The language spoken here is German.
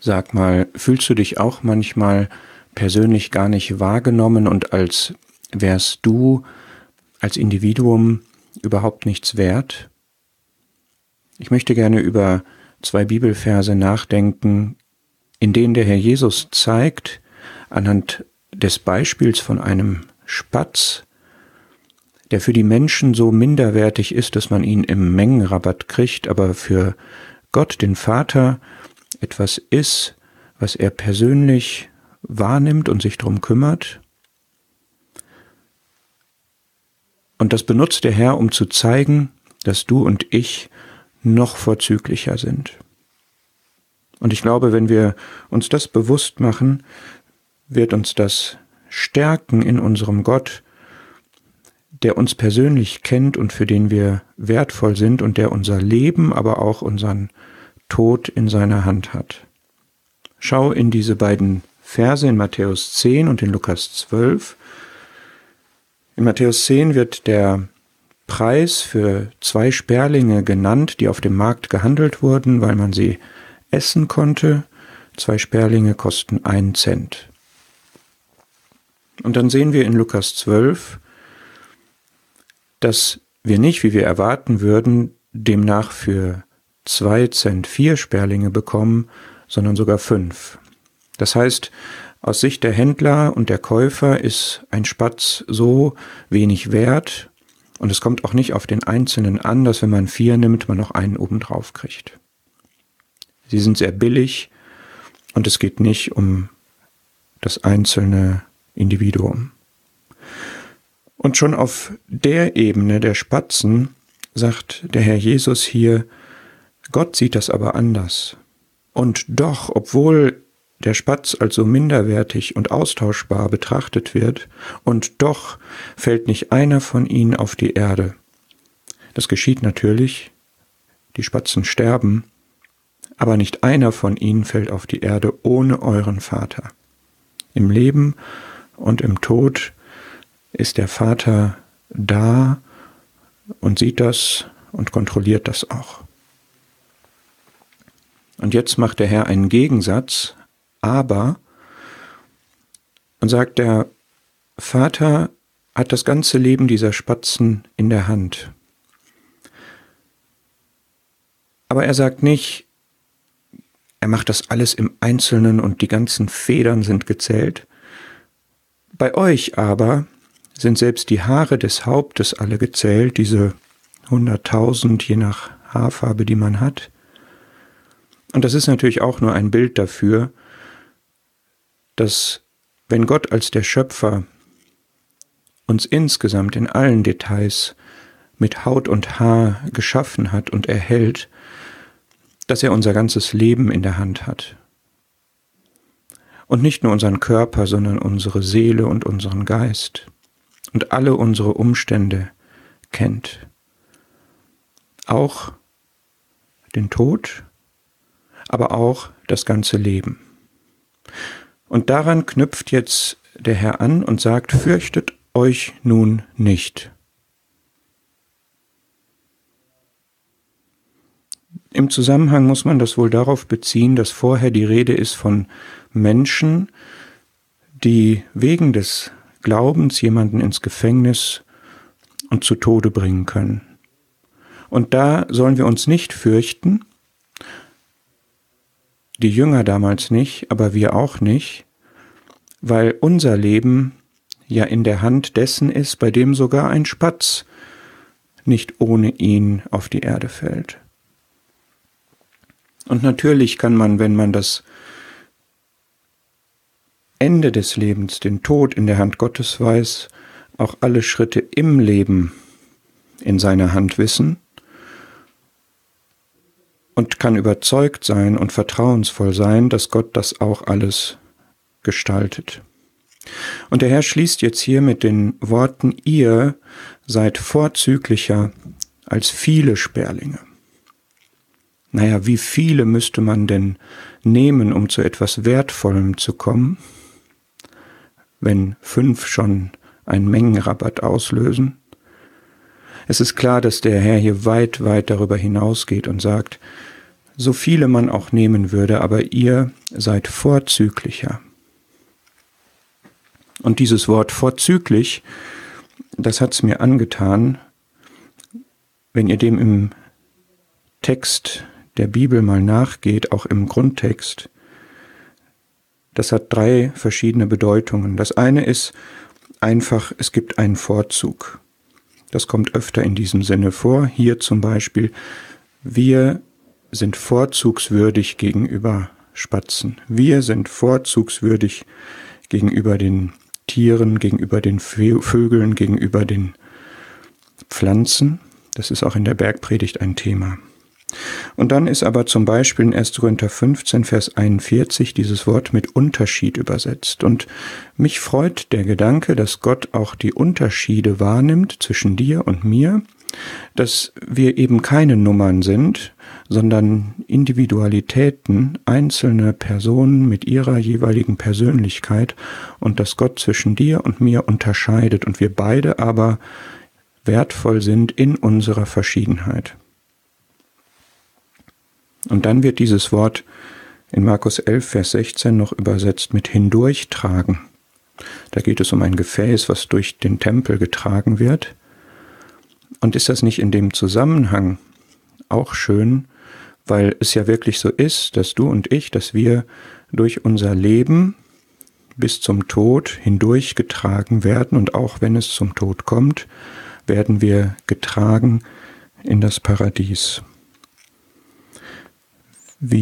Sag mal, fühlst du dich auch manchmal persönlich gar nicht wahrgenommen und als wärst du als Individuum überhaupt nichts wert? Ich möchte gerne über zwei Bibelverse nachdenken, in denen der Herr Jesus zeigt, anhand des Beispiels von einem Spatz, der für die Menschen so minderwertig ist, dass man ihn im Mengenrabatt kriegt, aber für Gott, den Vater, etwas ist, was er persönlich wahrnimmt und sich darum kümmert. Und das benutzt der Herr, um zu zeigen, dass du und ich noch vorzüglicher sind. Und ich glaube, wenn wir uns das bewusst machen, wird uns das stärken in unserem Gott, der uns persönlich kennt und für den wir wertvoll sind und der unser Leben, aber auch unseren Tod in seiner Hand hat. Schau in diese beiden Verse in Matthäus 10 und in Lukas 12. In Matthäus 10 wird der Preis für zwei Sperlinge genannt, die auf dem Markt gehandelt wurden, weil man sie essen konnte. Zwei Sperlinge kosten einen Cent. Und dann sehen wir in Lukas 12, dass wir nicht, wie wir erwarten würden, demnach für zwei Cent vier Sperlinge bekommen, sondern sogar fünf. Das heißt, aus Sicht der Händler und der Käufer ist ein Spatz so wenig wert und es kommt auch nicht auf den Einzelnen an, dass wenn man vier nimmt, man noch einen obendrauf kriegt. Sie sind sehr billig und es geht nicht um das einzelne Individuum. Und schon auf der Ebene der Spatzen sagt der Herr Jesus hier, Gott sieht das aber anders. Und doch, obwohl der Spatz als so minderwertig und austauschbar betrachtet wird, und doch fällt nicht einer von ihnen auf die Erde. Das geschieht natürlich, die Spatzen sterben, aber nicht einer von ihnen fällt auf die Erde ohne euren Vater. Im Leben und im Tod ist der Vater da und sieht das und kontrolliert das auch. Und jetzt macht der Herr einen Gegensatz, aber, und sagt, der Vater hat das ganze Leben dieser Spatzen in der Hand. Aber er sagt nicht, er macht das alles im Einzelnen und die ganzen Federn sind gezählt. Bei euch aber sind selbst die Haare des Hauptes alle gezählt, diese hunderttausend je nach Haarfarbe, die man hat. Und das ist natürlich auch nur ein Bild dafür, dass wenn Gott als der Schöpfer uns insgesamt in allen Details mit Haut und Haar geschaffen hat und erhält, dass er unser ganzes Leben in der Hand hat. Und nicht nur unseren Körper, sondern unsere Seele und unseren Geist und alle unsere Umstände kennt. Auch den Tod aber auch das ganze Leben. Und daran knüpft jetzt der Herr an und sagt, fürchtet euch nun nicht. Im Zusammenhang muss man das wohl darauf beziehen, dass vorher die Rede ist von Menschen, die wegen des Glaubens jemanden ins Gefängnis und zu Tode bringen können. Und da sollen wir uns nicht fürchten, die Jünger damals nicht, aber wir auch nicht, weil unser Leben ja in der Hand dessen ist, bei dem sogar ein Spatz nicht ohne ihn auf die Erde fällt. Und natürlich kann man, wenn man das Ende des Lebens, den Tod in der Hand Gottes weiß, auch alle Schritte im Leben in seiner Hand wissen und kann überzeugt sein und vertrauensvoll sein, dass Gott das auch alles gestaltet. Und der Herr schließt jetzt hier mit den Worten, ihr seid vorzüglicher als viele Sperlinge. Naja, wie viele müsste man denn nehmen, um zu etwas Wertvollem zu kommen, wenn fünf schon einen Mengenrabatt auslösen? Es ist klar, dass der Herr hier weit, weit darüber hinausgeht und sagt, so viele man auch nehmen würde, aber ihr seid vorzüglicher. Und dieses Wort vorzüglich, das hat's mir angetan, wenn ihr dem im Text der Bibel mal nachgeht, auch im Grundtext, das hat drei verschiedene Bedeutungen. Das eine ist einfach, es gibt einen Vorzug. Das kommt öfter in diesem Sinne vor. Hier zum Beispiel, wir sind vorzugswürdig gegenüber Spatzen. Wir sind vorzugswürdig gegenüber den Tieren, gegenüber den Vögeln, gegenüber den Pflanzen. Das ist auch in der Bergpredigt ein Thema. Und dann ist aber zum Beispiel in 1. Korinther 15, Vers 41 dieses Wort mit Unterschied übersetzt. Und mich freut der Gedanke, dass Gott auch die Unterschiede wahrnimmt zwischen dir und mir, dass wir eben keine Nummern sind, sondern Individualitäten, einzelne Personen mit ihrer jeweiligen Persönlichkeit und dass Gott zwischen dir und mir unterscheidet und wir beide aber wertvoll sind in unserer Verschiedenheit. Und dann wird dieses Wort in Markus 11, Vers 16 noch übersetzt mit hindurchtragen. Da geht es um ein Gefäß, was durch den Tempel getragen wird. Und ist das nicht in dem Zusammenhang auch schön, weil es ja wirklich so ist, dass du und ich, dass wir durch unser Leben bis zum Tod hindurchgetragen werden und auch wenn es zum Tod kommt, werden wir getragen in das Paradies. Wir